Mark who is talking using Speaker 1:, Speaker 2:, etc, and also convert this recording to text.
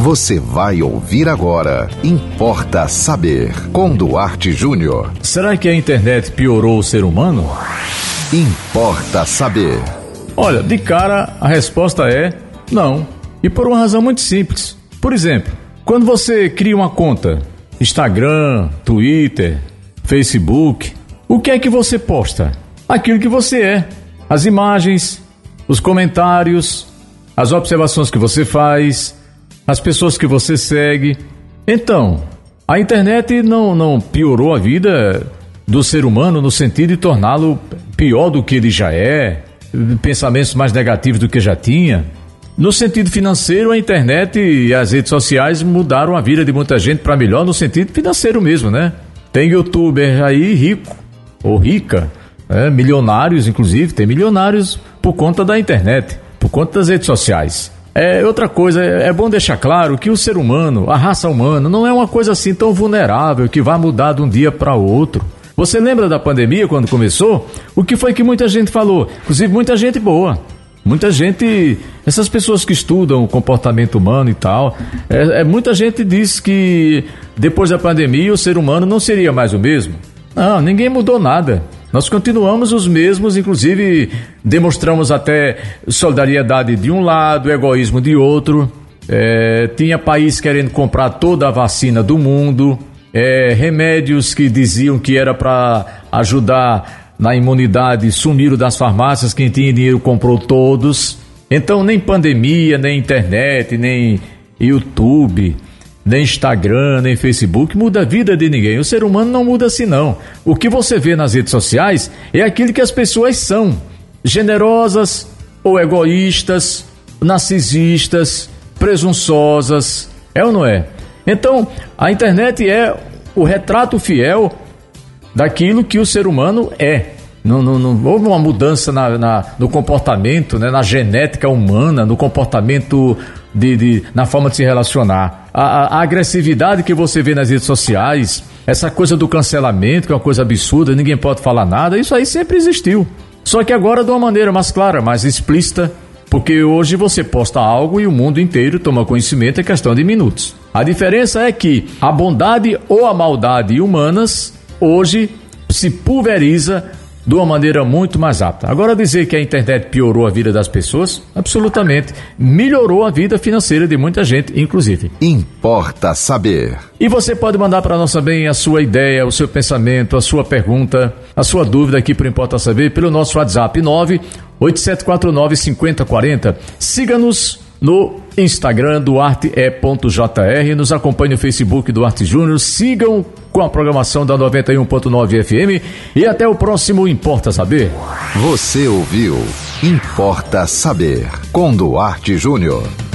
Speaker 1: Você vai ouvir agora. Importa saber. Com Duarte Júnior.
Speaker 2: Será que a internet piorou o ser humano?
Speaker 1: Importa saber.
Speaker 2: Olha, de cara a resposta é não. E por uma razão muito simples. Por exemplo, quando você cria uma conta, Instagram, Twitter, Facebook, o que é que você posta? Aquilo que você é. As imagens, os comentários, as observações que você faz, as pessoas que você segue. Então, a internet não, não piorou a vida do ser humano no sentido de torná-lo pior do que ele já é, pensamentos mais negativos do que já tinha. No sentido financeiro, a internet e as redes sociais mudaram a vida de muita gente para melhor no sentido financeiro mesmo, né? Tem youtuber aí rico ou rica, é, milionários inclusive, tem milionários por conta da internet, por conta das redes sociais. É outra coisa, é, é bom deixar claro que o ser humano, a raça humana, não é uma coisa assim tão vulnerável que vai mudar de um dia para outro. Você lembra da pandemia quando começou? O que foi que muita gente falou? Inclusive muita gente boa. Muita gente, essas pessoas que estudam o comportamento humano e tal, é, é, muita gente diz que depois da pandemia o ser humano não seria mais o mesmo. Não, ninguém mudou nada. Nós continuamos os mesmos, inclusive demonstramos até solidariedade de um lado, egoísmo de outro. É, tinha país querendo comprar toda a vacina do mundo, é, remédios que diziam que era para ajudar na imunidade sumiram das farmácias, quem tinha dinheiro comprou todos. Então, nem pandemia, nem internet, nem YouTube nem Instagram, nem Facebook muda a vida de ninguém. O ser humano não muda assim, não. O que você vê nas redes sociais é aquilo que as pessoas são: generosas ou egoístas, narcisistas, presunçosas. É ou não é? Então, a internet é o retrato fiel daquilo que o ser humano é. Não, não, não houve uma mudança na, na, no comportamento, né, na genética humana, no comportamento de, de, na forma de se relacionar. A, a, agressividade que você vê nas redes sociais, essa coisa do cancelamento, que é uma coisa absurda, ninguém pode falar nada, isso aí sempre existiu. Só que agora de uma maneira mais clara, mais explícita, porque hoje você posta algo e o mundo inteiro toma conhecimento em questão de minutos. A diferença é que a bondade ou a maldade humanas hoje se pulveriza de uma maneira muito mais apta. Agora dizer que a internet piorou a vida das pessoas, absolutamente. Melhorou a vida financeira de muita gente, inclusive.
Speaker 1: Importa saber.
Speaker 2: E você pode mandar para nós também a sua ideia, o seu pensamento, a sua pergunta, a sua dúvida aqui para Importa Saber pelo nosso WhatsApp 98749 5040. Siga-nos no Instagram duarte.jr, nos acompanhe no Facebook Duarte Júnior, sigam com a programação da 91.9 FM e até o próximo Importa Saber.
Speaker 1: Você ouviu Importa Saber com Duarte Júnior.